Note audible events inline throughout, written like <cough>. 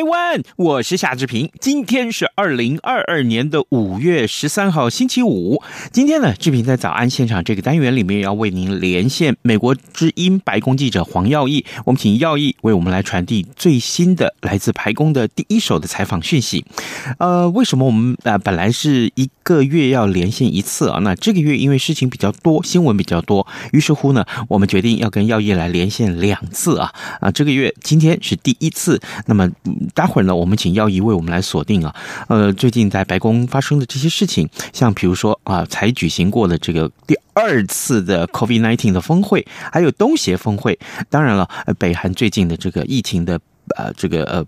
台湾！我是夏志平。今天是二零二二年的五月十三号，星期五。今天呢，志平在早安现场这个单元里面要为您连线美国之音白宫记者黄耀义。我们请耀义为我们来传递最新的来自白宫的第一手的采访讯息。呃，为什么我们呃本来是一个月要连线一次啊？那这个月因为事情比较多，新闻比较多，于是乎呢，我们决定要跟药业来连线两次啊。啊，这个月今天是第一次，那么。待会儿呢，我们请药医为我们来锁定啊，呃，最近在白宫发生的这些事情，像比如说啊，才举行过的这个第二次的 COVID-19 的峰会，还有东协峰会，当然了，北韩最近的这个疫情的呃这个呃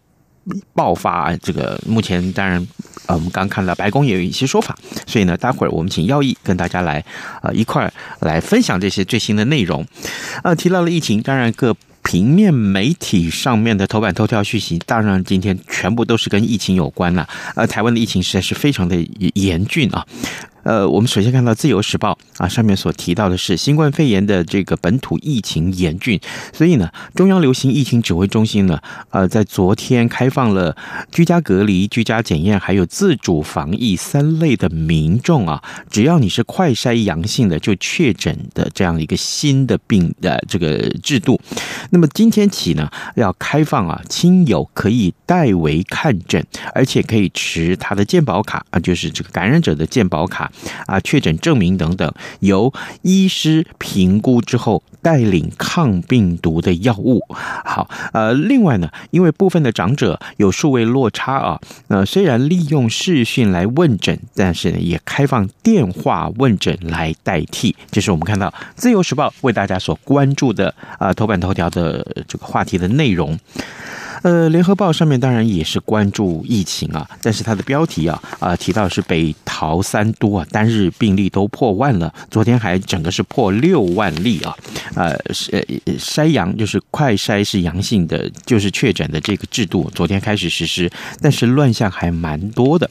爆发，这个目前当然呃我们刚看到白宫也有一些说法，所以呢，待会儿我们请耀毅跟大家来呃一块儿来分享这些最新的内容，呃，提到了疫情，当然各。平面媒体上面的头版头条讯息，当然今天全部都是跟疫情有关了。呃，台湾的疫情实在是非常的严峻啊。呃，我们首先看到《自由时报》啊，上面所提到的是新冠肺炎的这个本土疫情严峻，所以呢，中央流行疫情指挥中心呢，呃，在昨天开放了居家隔离、居家检验还有自主防疫三类的民众啊，只要你是快筛阳性的就确诊的这样一个新的病的这个制度。那么今天起呢，要开放啊，亲友可以代为看诊，而且可以持他的健保卡啊，就是这个感染者的健保卡。啊，确诊证明等等，由医师评估之后带领抗病毒的药物。好，呃，另外呢，因为部分的长者有数位落差啊，呃，虽然利用视讯来问诊，但是，也开放电话问诊来代替。这是我们看到《自由时报》为大家所关注的啊头版头条的这个话题的内容。呃，联合报上面当然也是关注疫情啊，但是它的标题啊啊提到是北桃三都啊单日病例都破万了，昨天还整个是破六万例啊，呃是筛阳就是快筛是阳性的就是确诊的这个制度昨天开始实施，但是乱象还蛮多的。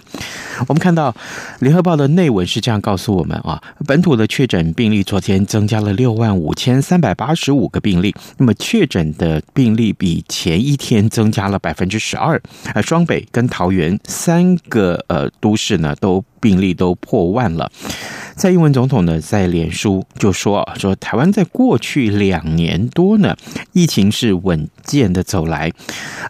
我们看到联合报的内文是这样告诉我们啊，本土的确诊病例昨天增加了六万五千三百八十五个病例，那么确诊的病例比前一天增。加了百分之十二，呃，双北跟桃园三个呃都市呢，都病例都破万了。蔡英文总统呢，在脸书就说啊说台湾在过去两年多呢，疫情是稳健的走来，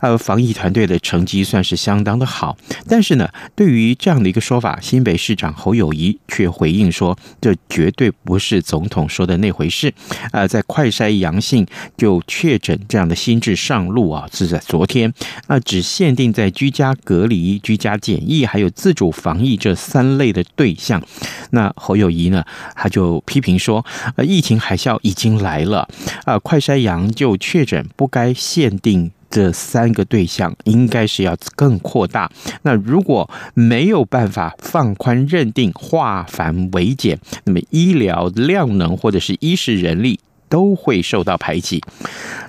呃，防疫团队的成绩算是相当的好。但是呢，对于这样的一个说法，新北市长侯友谊却回应说，这绝对不是总统说的那回事。呃，在快筛阳性就确诊这样的新制上路啊，是在昨天，啊，只限定在居家隔离、居家检疫还有自主防疫这三类的对象。那侯友谊呢，他就批评说，呃，疫情海啸已经来了，啊，快筛阳就确诊不该限定这三个对象，应该是要更扩大。那如果没有办法放宽认定，化繁为简，那么医疗量能或者是医事人力。都会受到排挤。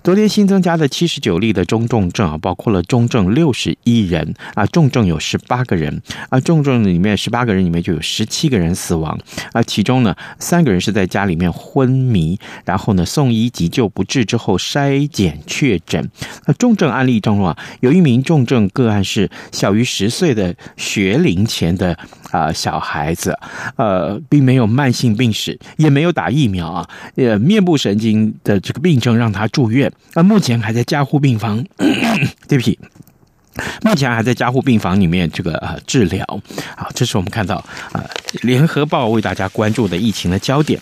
昨天新增加的七十九例的中重症啊，包括了中症六十一人啊，重症有十八个人啊，重症里面十八个人里面就有十七个人死亡啊，其中呢三个人是在家里面昏迷，然后呢送医急救不治之后筛检确诊。那重症案例当中啊，有一名重症个案是小于十岁的学龄前的啊小孩子，呃，并没有慢性病史，也没有打疫苗啊，呃，面部神。神经的这个病症让他住院，那，目前还在加护病房。<clears throat> 对不起，目前还在加护病房里面这个呃治疗。好，这是我们看到啊，《联合报》为大家关注的疫情的焦点。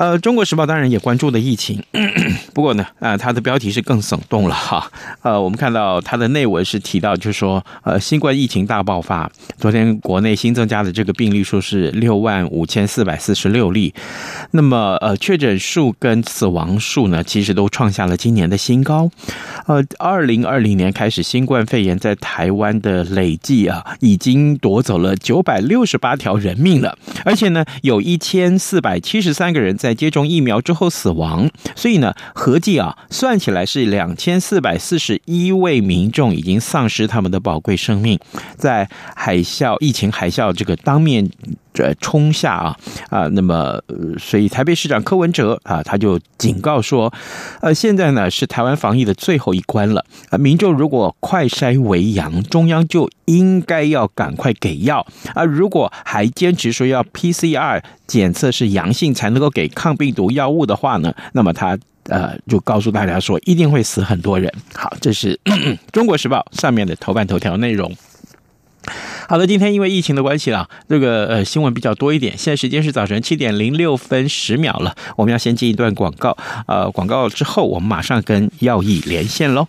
呃，《中国时报》当然也关注的疫情，<coughs> 不过呢，啊、它的标题是更耸动了哈。<laughs> 呃，我们看到它的内文是提到，就是说，呃，新冠疫情大爆发，昨天国内新增加的这个病例数是六万五千四百四十六例，那么呃，确诊数跟死亡数呢，其实都创下了今年的新高。呃，二零二零年开始，新冠肺炎在台湾的累计啊，已经夺走了九百六十八条人命了，而且呢，有一千四百七十三个人在接种疫苗之后死亡，所以呢，合计啊，算起来是两千四百四十一位民众已经丧失他们的宝贵生命，在海啸疫情海啸这个当面。这冲下啊啊，那么所以台北市长柯文哲啊，他就警告说，呃，现在呢是台湾防疫的最后一关了啊，民众如果快筛为阳，中央就应该要赶快给药啊，如果还坚持说要 PCR 检测是阳性才能够给抗病毒药物的话呢，那么他呃就告诉大家说一定会死很多人。好，这是 <clears throat>《中国时报》上面的头版头条内容。好的，今天因为疫情的关系啦，这个呃新闻比较多一点。现在时间是早晨七点零六分十秒了，我们要先进一段广告。呃，广告之后，我们马上跟耀义连线喽。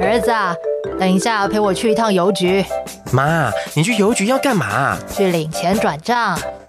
儿子啊，等一下陪我去一趟邮局。妈，你去邮局要干嘛？去领钱转账。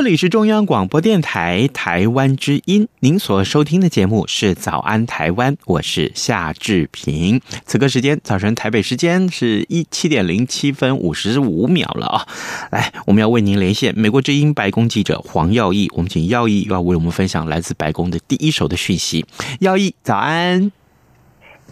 这里是中央广播电台台湾之音，您所收听的节目是《早安台湾》，我是夏志平。此刻时间，早晨台北时间是一七点零七分五十五秒了啊！来，我们要为您连线美国之音白宫记者黄耀毅，我们请耀毅要为我们分享来自白宫的第一手的讯息。耀毅，早安。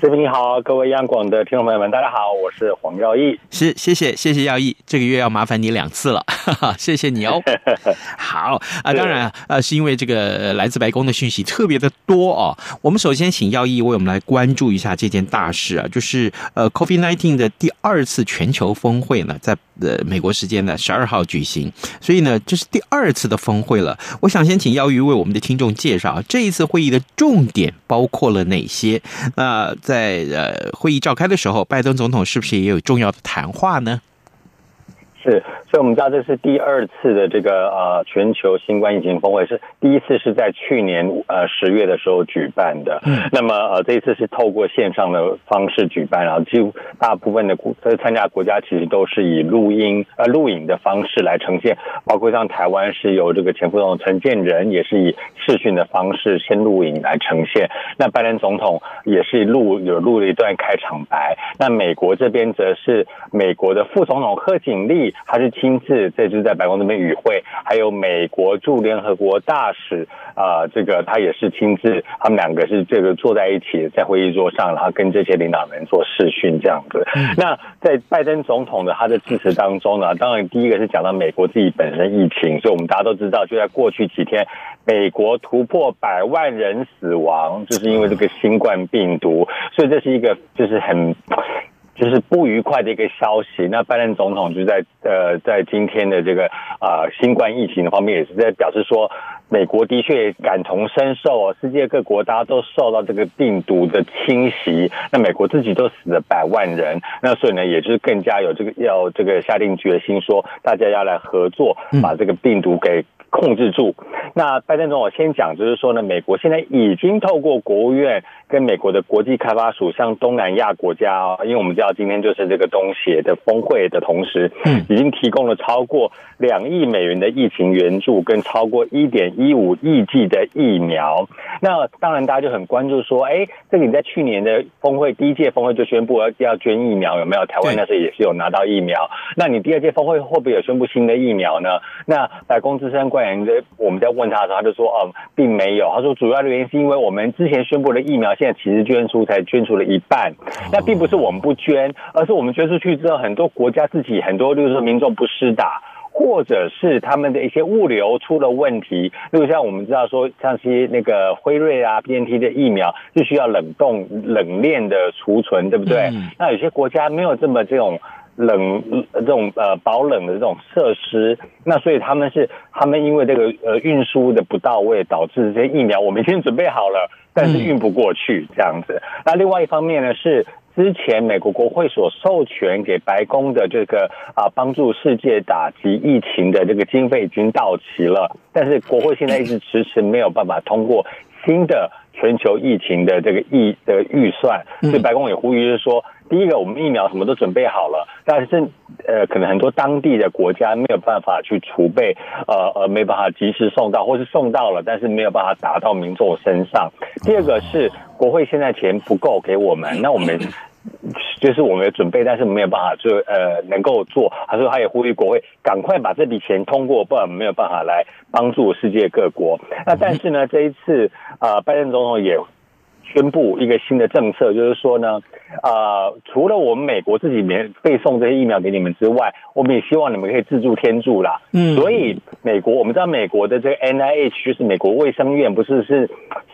这边你好，各位央广的听众朋友们，大家好，我是黄耀毅。是，谢谢，谢谢耀毅，这个月要麻烦你两次了，哈哈，谢谢你哦。<laughs> 好啊、呃，当然啊、呃，是因为这个来自白宫的讯息特别的多哦。我们首先请耀毅为我们来关注一下这件大事啊，就是呃，COVID-19 的第二次全球峰会呢，在呃美国时间的十二号举行，所以呢，这是第二次的峰会了。我想先请邀于为我们的听众介绍这一次会议的重点包括了哪些？那、在呃会议召开的时候，拜登总统是不是也有重要的谈话呢？是，所以我们知道这是第二次的这个呃全球新冠疫情峰会，是第一次是在去年呃十月的时候举办的。嗯，那么呃这一次是透过线上的方式举办，然后几乎大部分的国参加国家其实都是以录音呃录影的方式来呈现，包括像台湾是由这个前副总统陈建仁也是以视讯的方式先录影来呈现。那拜登总统也是录有录了一段开场白。那美国这边则是美国的副总统贺锦丽。他是亲自这次在白宫那边与会，还有美国驻联合国大使啊、呃，这个他也是亲自，他们两个是这个坐在一起在会议桌上，然后跟这些领导人做视讯这样子。那在拜登总统的他的致辞当中呢，当然第一个是讲到美国自己本身疫情，所以我们大家都知道，就在过去几天，美国突破百万人死亡，就是因为这个新冠病毒，所以这是一个就是很。就是不愉快的一个消息。那拜登总统就在呃在今天的这个啊、呃、新冠疫情的方面，也是在表示说，美国的确感同身受，世界各国大家都受到这个病毒的侵袭，那美国自己都死了百万人，那所以呢，也就是更加有这个要这个下定决心说，大家要来合作，把这个病毒给。控制住。那拜登总统先讲，就是说呢，美国现在已经透过国务院跟美国的国际开发署，向东南亚国家啊，因为我们知道今天就是这个东协的峰会的同时，嗯，已经提供了超过两亿美元的疫情援助，跟超过一点一五亿剂的疫苗。那当然，大家就很关注说，哎，这个你在去年的峰会第一届峰会就宣布要要捐疫苗，有没有？台湾那时候也是有拿到疫苗。那你第二届峰会会不会有宣布新的疫苗呢？那白宫资深官我们在问他的时候，他就说，哦，并没有。他说，主要的原因是因为我们之前宣布的疫苗，现在其实捐出才捐出了一半。那并不是我们不捐，而是我们捐出去之后，很多国家自己很多就是说民众不施打。或者是他们的一些物流出了问题，例如像我们知道说，像些那个辉瑞啊、BNT 的疫苗，是需要冷冻、冷链的储存，对不对？嗯、那有些国家没有这么这种冷、这种呃保冷的这种设施，那所以他们是他们因为这个呃运输的不到位，导致这些疫苗我们已经准备好了，但是运不过去这样子。那另外一方面呢是。之前美国国会所授权给白宫的这个啊，帮助世界打击疫情的这个经费已经到期了，但是国会现在一直迟迟没有办法通过新的全球疫情的这个疫的预算，所以白宫也呼吁是说，第一个我们疫苗什么都准备好了，但是呃，可能很多当地的国家没有办法去储备，呃呃，没办法及时送到，或是送到了，但是没有办法打到民众身上。第二个是国会现在钱不够给我们，<laughs> 那我们。<coughs> 就是我们有准备，但是没有办法做呃能够做。他说他也呼吁国会赶快把这笔钱通过，不然没有办法来帮助世界各国。那但是呢，这一次啊、呃，拜登总统也宣布一个新的政策，就是说呢，啊、呃，除了我们美国自己免费送这些疫苗给你们之外，我们也希望你们可以自助添助啦。嗯，所以美国我们知道美国的这个 NIH 就是美国卫生院，不是是。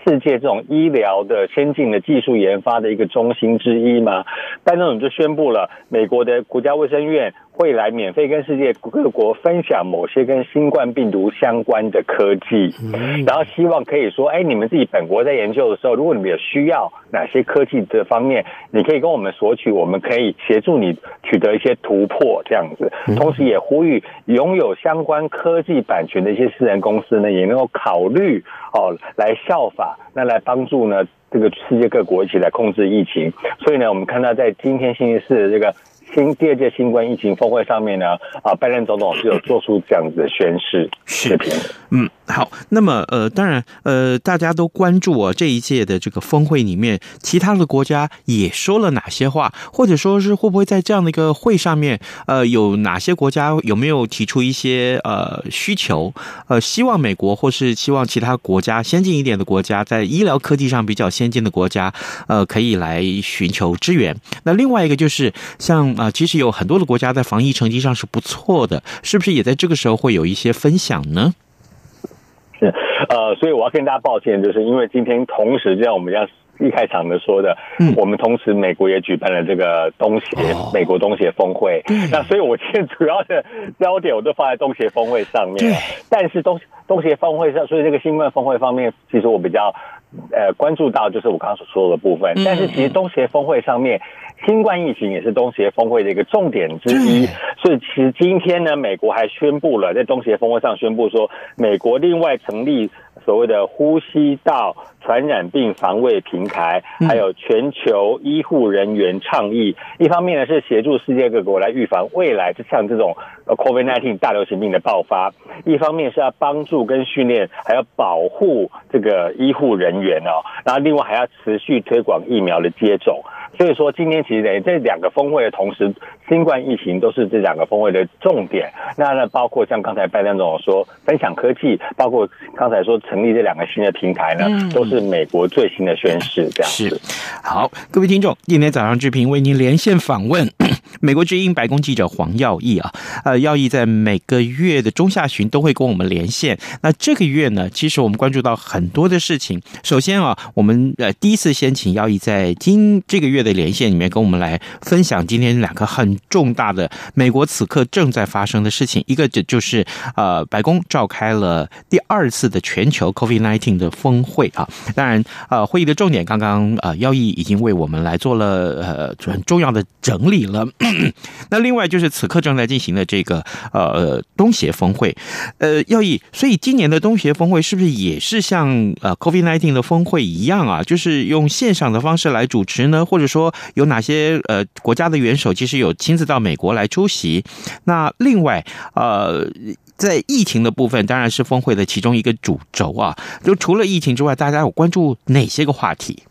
世界这种医疗的先进的技术研发的一个中心之一嘛，拜登总统就宣布了，美国的国家卫生院会来免费跟世界各国分享某些跟新冠病毒相关的科技，然后希望可以说，哎，你们自己本国在研究的时候，如果你们有需要哪些科技的方面，你可以跟我们索取，我们可以协助你取得一些突破，这样子。同时也呼吁拥有相关科技版权的一些私人公司呢，也能够考虑哦来效法。那来帮助呢，这个世界各国一起来控制疫情。所以呢，我们看到在今天星期四的这个新第二届新冠疫情峰会上面呢，啊，拜登总统是有做出这样子的宣誓视频。嗯。好，那么呃，当然呃，大家都关注啊，这一届的这个峰会里面，其他的国家也说了哪些话，或者说是会不会在这样的一个会上面，呃，有哪些国家有没有提出一些呃需求，呃，希望美国或是希望其他国家先进一点的国家，在医疗科技上比较先进的国家，呃，可以来寻求支援。那另外一个就是像啊、其实有很多的国家在防疫成绩上是不错的，是不是也在这个时候会有一些分享呢？是，呃，所以我要跟大家抱歉，就是因为今天同时，就像我们要一开场的说的，嗯，我们同时美国也举办了这个东协、哦、美国东协峰会，那所以我今天主要的焦点我都放在东协峰会上面，对，但是东东协峰会上，所以这个新冠峰会方面，其实我比较呃关注到就是我刚刚所说的部分，但是其实东协峰会上面。新冠疫情也是东协峰会的一个重点之一，所以其实今天呢，美国还宣布了在东协峰会上宣布说，美国另外成立所谓的呼吸道传染病防卫平台，还有全球医护人员倡议。一方面呢是协助世界各国来预防未来就像这种 COVID-19 大流行病的爆发，一方面是要帮助跟训练，还要保护这个医护人员哦，然后另外还要持续推广疫苗的接种。所以说，今天其实等于这两个峰会的同时，新冠疫情都是这两个峰会的重点。那呢，包括像刚才拜登总统说分享科技，包括刚才说成立这两个新的平台呢，都是美国最新的宣示。这样子。是。好，各位听众，今天早上志平为您连线访问。<coughs> 美国之音白宫记者黄耀毅啊，呃，耀毅在每个月的中下旬都会跟我们连线。那这个月呢，其实我们关注到很多的事情。首先啊，我们呃第一次先请耀毅在今这个月的连线里面跟我们来分享今天两个很重大的美国此刻正在发生的事情。一个就就是呃，白宫召开了第二次的全球 COVID-19 的峰会啊。当然，呃，会议的重点刚刚呃，耀毅已经为我们来做了呃很重要的整理了。<clears throat> 那另外就是此刻正在进行的这个呃东协峰会，呃，耀毅，所以今年的东协峰会是不是也是像呃 COVID-19 的峰会一样啊？就是用线上的方式来主持呢？或者说说有哪些呃国家的元首其实有亲自到美国来出席？那另外呃。在疫情的部分，当然是峰会的其中一个主轴啊。就除了疫情之外，大家有关注哪些个话题？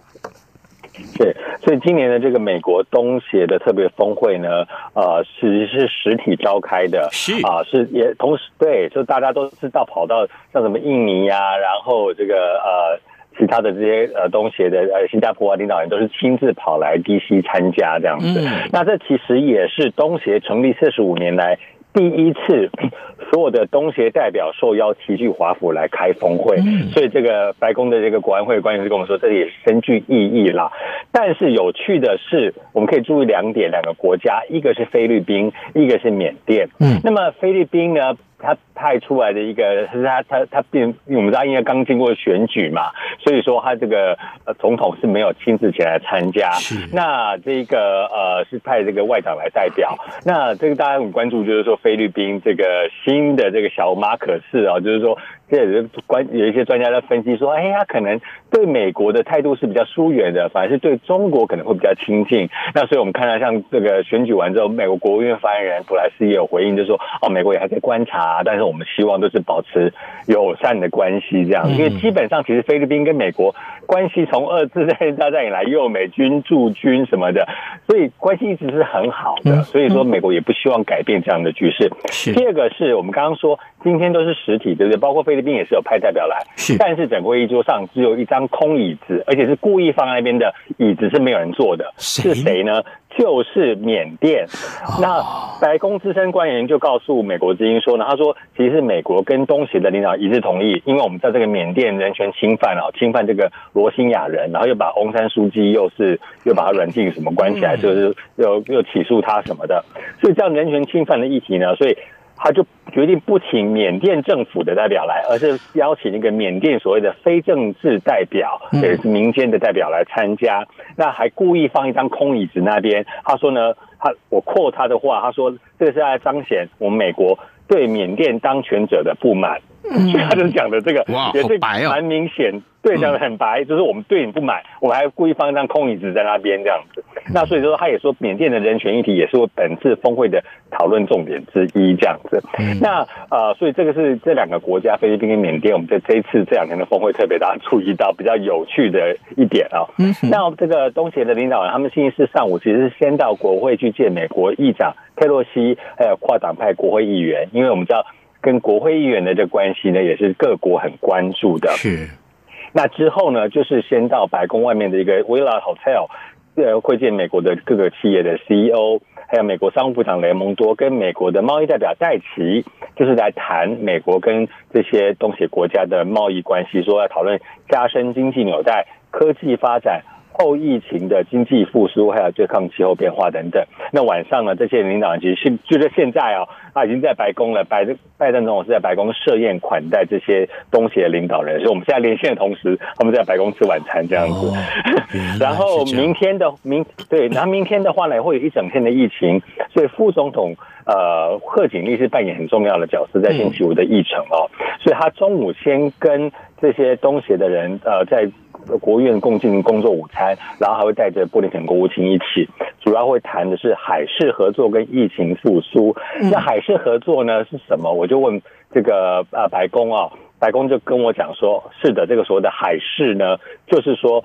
对，所以今年的这个美国东协的特别峰会呢，呃，其实是实体召开的，是啊、呃，是也同时对，就大家都知道跑到像什么印尼呀、啊，然后这个呃其他的这些呃东协的呃新加坡啊领导人都是亲自跑来 DC 参加这样子。嗯、那这其实也是东协成立四十五年来。第一次，所有的东协代表受邀齐聚华府来开峰会，所以这个白宫的这个国安会官员就跟我们说，这里也深具意义啦。但是有趣的是，我们可以注意两点，两个国家，一个是菲律宾，一个是缅甸。嗯，那么菲律宾呢？他派出来的一个是他他他变，因我们知道因为刚经过选举嘛，所以说他这个呃总统是没有亲自前来参加。是那这个呃是派这个外长来代表。那这个大家很关注，就是说菲律宾这个新的这个小马可是啊，就是说。这也是关有一些专家在分析说，哎，他可能对美国的态度是比较疏远的，反而是对中国可能会比较亲近。那所以我们看到，像这个选举完之后，美国国务院发言人普莱斯也有回应，就是说，哦，美国也还在观察，但是我们希望都是保持友善的关系这样。因为基本上，其实菲律宾跟美国关系从二次大战以来，又有美军驻军什么的，所以关系一直是很好的。所以说，美国也不希望改变这样的局势。第二个是我们刚刚说，今天都是实体，对不对？包括菲律宾也是有派代表来，是，但是整个会议桌上只有一张空椅子，而且是故意放在那边的椅子是没有人坐的，是谁呢？就是缅甸。那白宫资深官员就告诉美国之音说呢，他说其实美国跟东协的领导一致同意，因为我们在这个缅甸人权侵犯啊，侵犯这个罗兴亚人，然后又把翁山书记又是又把他软禁什么关起来，就是又又起诉他什么的，所以这样人权侵犯的议题呢，所以。他就决定不请缅甸政府的代表来，而是邀请一个缅甸所谓的非政治代表，也是民间的代表来参加。那还故意放一张空椅子那边。他说呢，他我 quote 他的话，他说这个是在彰显我们美国对缅甸当权者的不满。所以他就讲的这个也是蛮明显。对，讲的很白，就是我们对你不满，我们还故意放一张空椅子在那边这样子。那所以说，他也说缅甸的人权议题也是我本次峰会的讨论重点之一这样子。那呃，所以这个是这两个国家，菲律宾跟缅甸，我们在这一次这两天的峰会特别大家注意到比较有趣的一点啊。那这个东协的领导人，他们星期四上午其实是先到国会去见美国议长佩洛西，还有跨党派国会议员，因为我们知道跟国会议员的这关系呢，也是各国很关注的。是。那之后呢，就是先到白宫外面的一个 Willa Hotel，呃，会见美国的各个企业的 CEO，还有美国商务部长雷蒙多跟美国的贸易代表戴奇，就是来谈美国跟这些东协国家的贸易关系，说要讨论加深经济纽带、科技发展。后疫情的经济复苏，还有对抗气候变化等等。那晚上呢，这些领导人其实是就是现在啊，他已经在白宫了。拜拜登总统是在白宫设宴款待这些东协的领导人，所以我们现在连线的同时，他们在白宫吃晚餐这样子。哦、然后明天的明对，然后明天的话呢，会有一整天的疫情，所以副总统呃贺锦丽是扮演很重要的角色，在星期五的议程哦。嗯、所以他中午先跟这些东协的人呃在。国务院共进工作午餐，然后还会带着布林肯国务卿一起，主要会谈的是海事合作跟疫情复苏。那海事合作呢是什么？我就问这个呃白宫啊，白宫就跟我讲说，是的，这个所谓的海事呢，就是说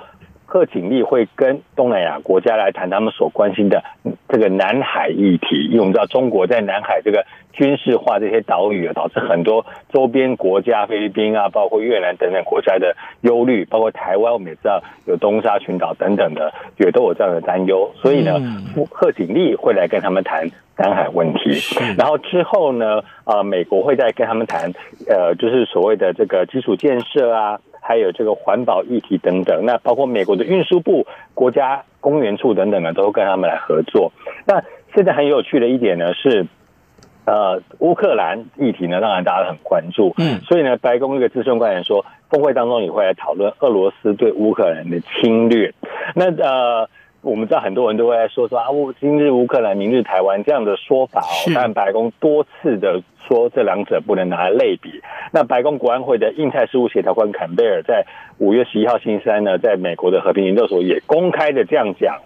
贺锦丽会跟东南亚国家来谈他们所关心的这个南海议题，因为我们知道中国在南海这个军事化这些岛屿啊，导致很多周边国家，菲律宾啊，包括越南等等国家的忧虑，包括台湾，我们也知道有东沙群岛等等的，也都有这样的担忧。所以呢，贺锦丽会来跟他们谈南海问题，然后之后呢，呃，美国会再跟他们谈，呃，就是所谓的这个基础建设啊。还有这个环保议题等等，那包括美国的运输部、国家公园处等等呢，都跟他们来合作。那现在很有趣的一点呢是，呃，乌克兰议题呢，当然大家很关注。嗯，所以呢，白宫一个资深官员说，峰会当中也会来讨论俄罗斯对乌克兰的侵略。那呃。我们知道很多人都会来说说啊，今日乌克兰，明日台湾这样的说法哦。但白宫多次的说这两者不能拿来类比。那白宫国安会的印太事务协调官坎贝尔在五月十一号星期三呢，在美国的和平研究所也公开的这样讲，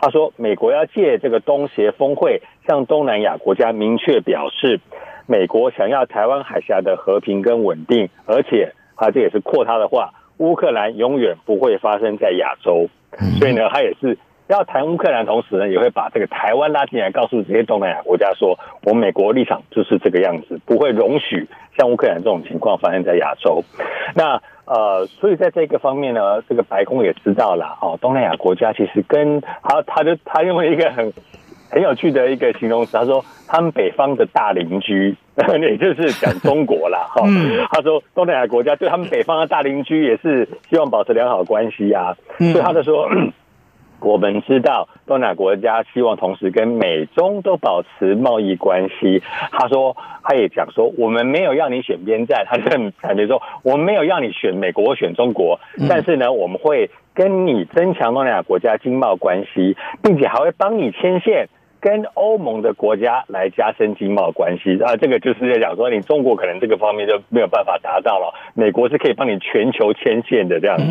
他说美国要借这个东协峰会向东南亚国家明确表示，美国想要台湾海峡的和平跟稳定，而且他这也是扩他的话，乌克兰永远不会发生在亚洲。所以呢，他也是。要谈乌克兰，同时呢，也会把这个台湾拉进来，告诉这些东南亚国家说，我们美国立场就是这个样子，不会容许像乌克兰这种情况发生在亚洲。那呃，所以在这个方面呢，这个白宫也知道了哦，东南亚国家其实跟他，他就他用了一个很很有趣的一个形容词，他说他们北方的大邻居，<laughs> 也就是讲中国啦。<laughs> 哈。他说东南亚国家对他们北方的大邻居也是希望保持良好关系啊，所以他就说。我们知道东南亚国家希望同时跟美中都保持贸易关系。他说，他也讲说，我们没有要你选边站，他就感觉说，我们没有要你选美国或选中国，但是呢，我们会跟你增强东南亚国家经贸关系，并且还会帮你牵线。跟欧盟的国家来加深经贸关系啊，这个就是在讲说，你中国可能这个方面就没有办法达到了，美国是可以帮你全球牵线的这样子。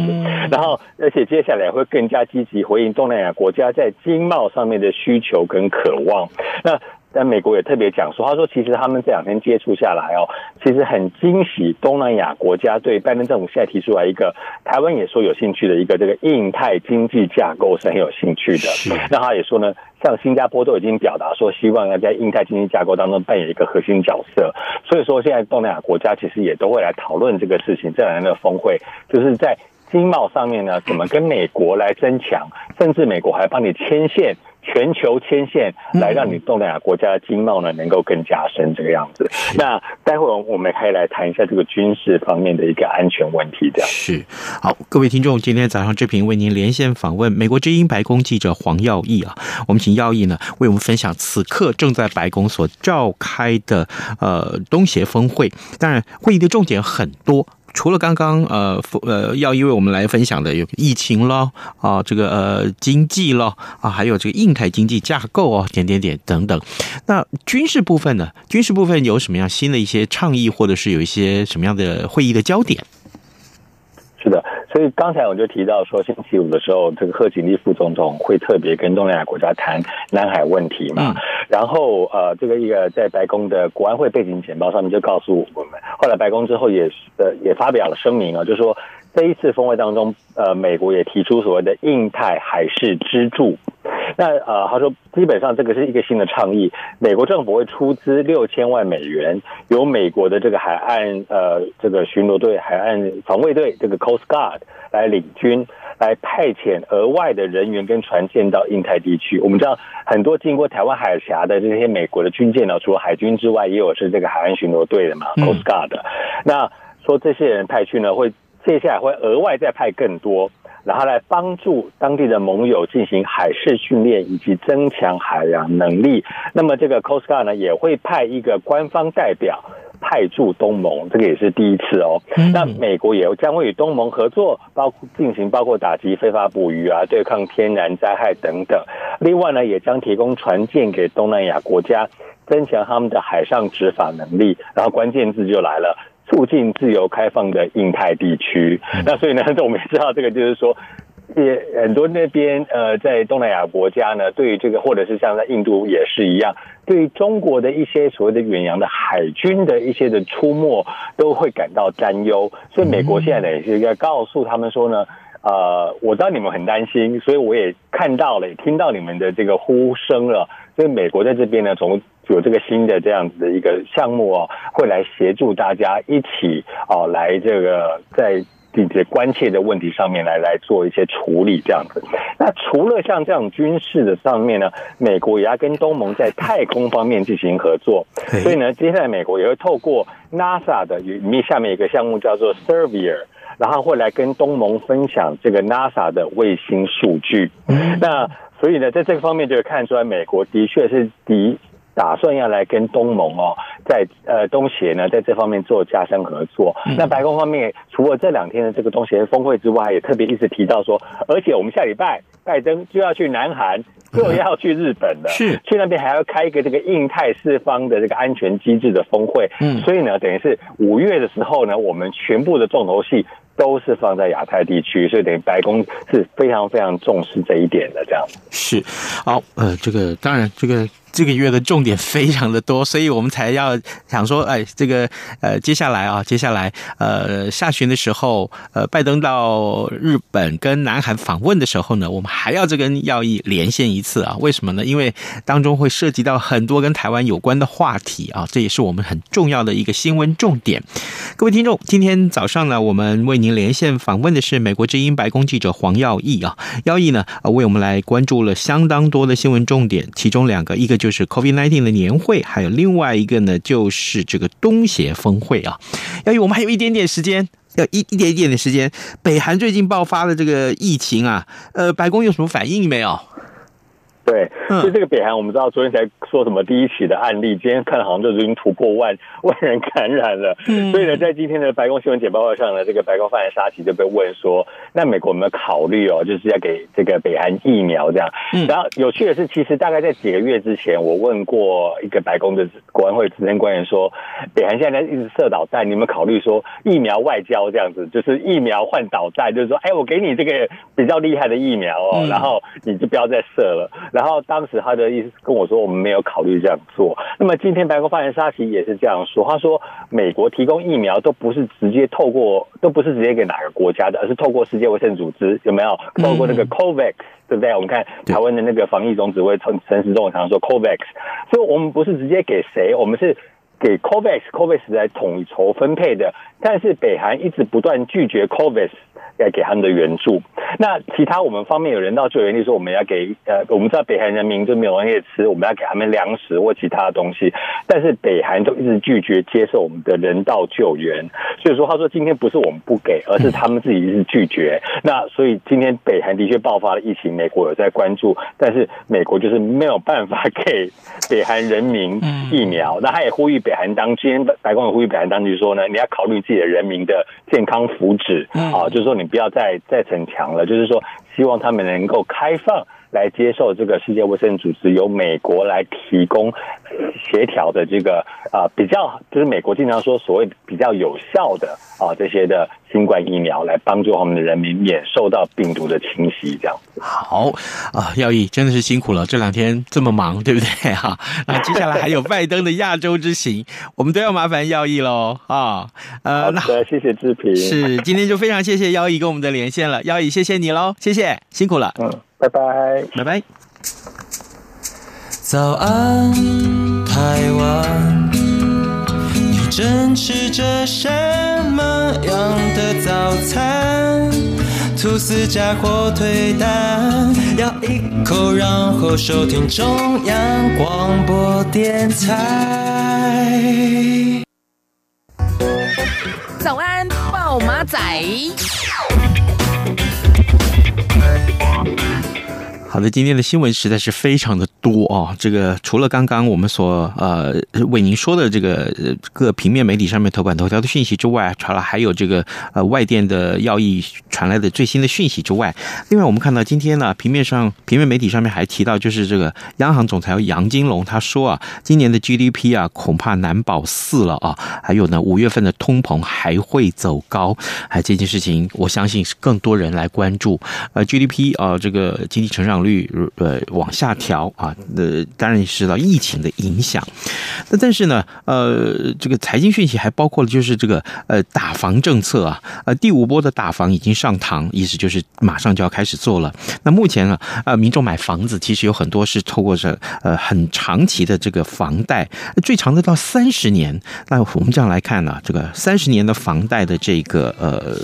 然后，而且接下来会更加积极回应东南亚国家在经贸上面的需求跟渴望。那。但美国也特别讲说，他说其实他们这两天接触下来哦，其实很惊喜，东南亚国家对拜登政府现在提出来一个台湾也说有兴趣的一个这个印太经济架构是很有兴趣的。那他也说呢，像新加坡都已经表达说希望要在印太经济架构当中扮演一个核心角色。所以说现在东南亚国家其实也都会来讨论这个事情。这两天的峰会就是在经贸上面呢，怎么跟美国来增强，甚至美国还帮你牵线。全球牵线来让你东南亚国家的经贸呢能够更加深这个样子。那待会儿我们可以来谈一下这个军事方面的一个安全问题。这样是好，各位听众，今天早上志平为您连线访问美国之音白宫记者黄耀毅啊，我们请耀毅呢为我们分享此刻正在白宫所召开的呃东协峰会。当然，会议的重点很多。除了刚刚呃呃要因为我们来分享的有疫情咯啊，这个呃经济咯啊，还有这个印太经济架构哦，点点点等等。那军事部分呢？军事部分有什么样新的一些倡议，或者是有一些什么样的会议的焦点？所以刚才我就提到说，星期五的时候，这个贺锦丽副总统会特别跟东南亚国家谈南海问题嘛。然后呃，这个一个在白宫的国安会背景简报上面就告诉我们，后来白宫之后也呃也发表了声明啊，就说这一次峰会当中，呃，美国也提出所谓的印太海事支柱。那呃，他说基本上这个是一个新的倡议，美国政府会出资六千万美元，由美国的这个海岸呃这个巡逻队、海岸防卫队这个 Coast Guard 来领军，来派遣额外的人员跟船舰到印太地区。我们知道很多经过台湾海峡的这些美国的军舰呢，除了海军之外，也有是这个海岸巡逻队的嘛，Coast Guard。那说这些人派去呢，会接下来会额外再派更多。然后来帮助当地的盟友进行海事训练以及增强海洋能力。那么这个 Coast Guard 呢，也会派一个官方代表派驻东盟，这个也是第一次哦。那美国也将会与东盟合作，包括进行包括打击非法捕鱼啊、对抗天然灾害等等。另外呢，也将提供船舰给东南亚国家，增强他们的海上执法能力。然后关键字就来了。促进自由开放的印太地区，那所以呢，<laughs> 我们也知道这个就是说，也很多那边呃，在东南亚国家呢，对于这个或者是像在印度也是一样，对于中国的一些所谓的远洋的海军的一些的出没，都会感到担忧。所以美国现在呢，也是要告诉他们说呢，呃，我知道你们很担心，所以我也看到了，也听到你们的这个呼声了。所以美国在这边呢，总有这个新的这样子的一个项目哦，会来协助大家一起哦，来这个在。这些关切的问题上面来来做一些处理，这样子。那除了像这样军事的上面呢，美国也要跟东盟在太空方面进行合作。所以呢，接下来美国也会透过 NASA 的下面一个项目叫做 Surveyor，然后会来跟东盟分享这个 NASA 的卫星数据。那所以呢，在这个方面就会看出来，美国的确是第一。打算要来跟东盟哦，在呃东协呢，在这方面做加深合作。那白宫方面除了这两天的这个东协峰会之外，也特别一直提到说，而且我们下礼拜拜登就要去南韩，就要去日本了，是。去那边还要开一个这个印太四方的这个安全机制的峰会。嗯，所以呢，等于是五月的时候呢，我们全部的重头戏都是放在亚太地区，所以等于白宫是非常非常重视这一点的。这样是好，呃，这个当然这个。这个月的重点非常的多，所以我们才要想说，哎，这个呃，接下来啊，接下来呃，下旬的时候，呃，拜登到日本跟南韩访问的时候呢，我们还要这跟要一连线一次啊？为什么呢？因为当中会涉及到很多跟台湾有关的话题啊，这也是我们很重要的一个新闻重点。各位听众，今天早上呢，我们为您连线访问的是美国之音白宫记者黄耀毅啊，耀毅呢，为我们来关注了相当多的新闻重点，其中两个，一个。就是 COVID nineteen 的年会，还有另外一个呢，就是这个东协峰会啊。耀义我们还有一点点时间，要一一点一点的时间，北韩最近爆发的这个疫情啊，呃，白宫有什么反应没有？对，所以这个北韩，我们知道昨天才说什么第一起的案例，今天看好像就已经突破万万人感染了。所以呢，在今天的白宫新闻简报会上呢，这个白宫发言人沙奇就被问说：“那美国有没有考虑哦，就是要给这个北韩疫苗这样？”然后有趣的是，其实大概在几个月之前，我问过一个白宫的国安会资深官员说：“北韩现在一直射导弹，你有没有考虑说疫苗外交这样子？就是疫苗换导弹，就是说，哎，我给你这个比较厉害的疫苗哦，然后你就不要再射了。”然后当时他的意思跟我说，我们没有考虑这样做。那么今天白宫发言人沙奇也是这样说，他说美国提供疫苗都不是直接透过，都不是直接给哪个国家的，而是透过世界卫生组织，有没有？透过那个 COVAX，对不对？我们看台湾的那个防疫总指挥陈陈时中常说 COVAX，所以我们不是直接给谁，我们是给 COVAX，COVAX 来统筹分配的。但是北韩一直不断拒绝 COVAX。来给他们的援助，那其他我们方面有人道救援，例如说我们要给呃，我们知道北韩人民就没有东西吃，我们要给他们粮食或其他的东西，但是北韩都一直拒绝接受我们的人道救援，所以说他说今天不是我们不给，而是他们自己一直拒绝。那所以今天北韩的确爆发了疫情，美国有在关注，但是美国就是没有办法 <laughs> 给北韩人民疫苗。那他也呼吁北韩当，今天白宫也呼吁北韩当局说呢，你要考虑自己的人民的健康福祉啊，就是说你。不要再再逞强了，就是说，希望他们能够开放来接受这个世界卫生组织由美国来提供协调的这个啊、呃，比较就是美国经常说所谓比较有效的啊这些的新冠疫苗，来帮助他们的人民免受到病毒的侵袭。这样好啊，耀义真的是辛苦了，这两天这么忙，对不对哈？那 <laughs> 接下来还有拜登的亚洲之行，我们都要麻烦耀义喽啊。呃，那谢谢志平，是今天就非常谢谢耀义跟我们的连线了，耀义谢谢你喽，谢谢辛苦了，嗯。拜拜，拜拜。早安，台湾，你正吃着什么样的早餐？吐司加火腿蛋，咬一口，然后收听中央广播电台。早安，暴马仔。好的，今天的新闻实在是非常的多啊！这个除了刚刚我们所呃为您说的这个各平面媒体上面头版头条的讯息之外，传了还有这个呃外电的要义传来的最新的讯息之外，另外我们看到今天呢平面上平面媒体上面还提到，就是这个央行总裁杨金龙他说啊，今年的 GDP 啊恐怕难保四了啊，还有呢五月份的通膨还会走高，哎这件事情我相信是更多人来关注，呃 GDP 啊这个经济成长率呃往下调啊，呃，当然也受到疫情的影响。那但是呢，呃，这个财经讯息还包括了就是这个呃打房政策啊，呃第五波的打房已经上堂，意思就是马上就要开始做了。那目前呢，呃民众买房子其实有很多是透过这呃很长期的这个房贷，最长的到三十年。那我们这样来看呢，这个三十年的房贷的这个呃。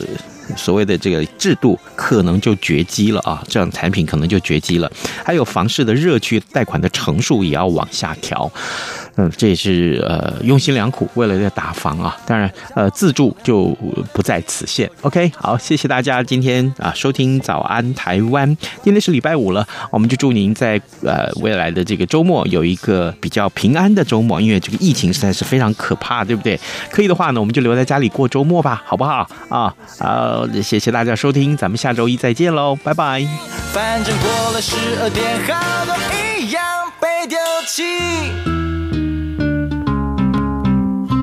所谓的这个制度可能就绝迹了啊，这样产品可能就绝迹了。还有房市的热区贷款的成数也要往下调。嗯，这也是呃用心良苦，为了要打房啊。当然，呃自住就不在此限。OK，好，谢谢大家今天啊收听早安台湾。今天是礼拜五了，我们就祝您在呃未来的这个周末有一个比较平安的周末。因为这个疫情实在是非常可怕，对不对？可以的话呢，我们就留在家里过周末吧，好不好？啊，好，谢谢大家收听，咱们下周一再见喽，拜拜。反正过了十二点，好多一样被丢弃。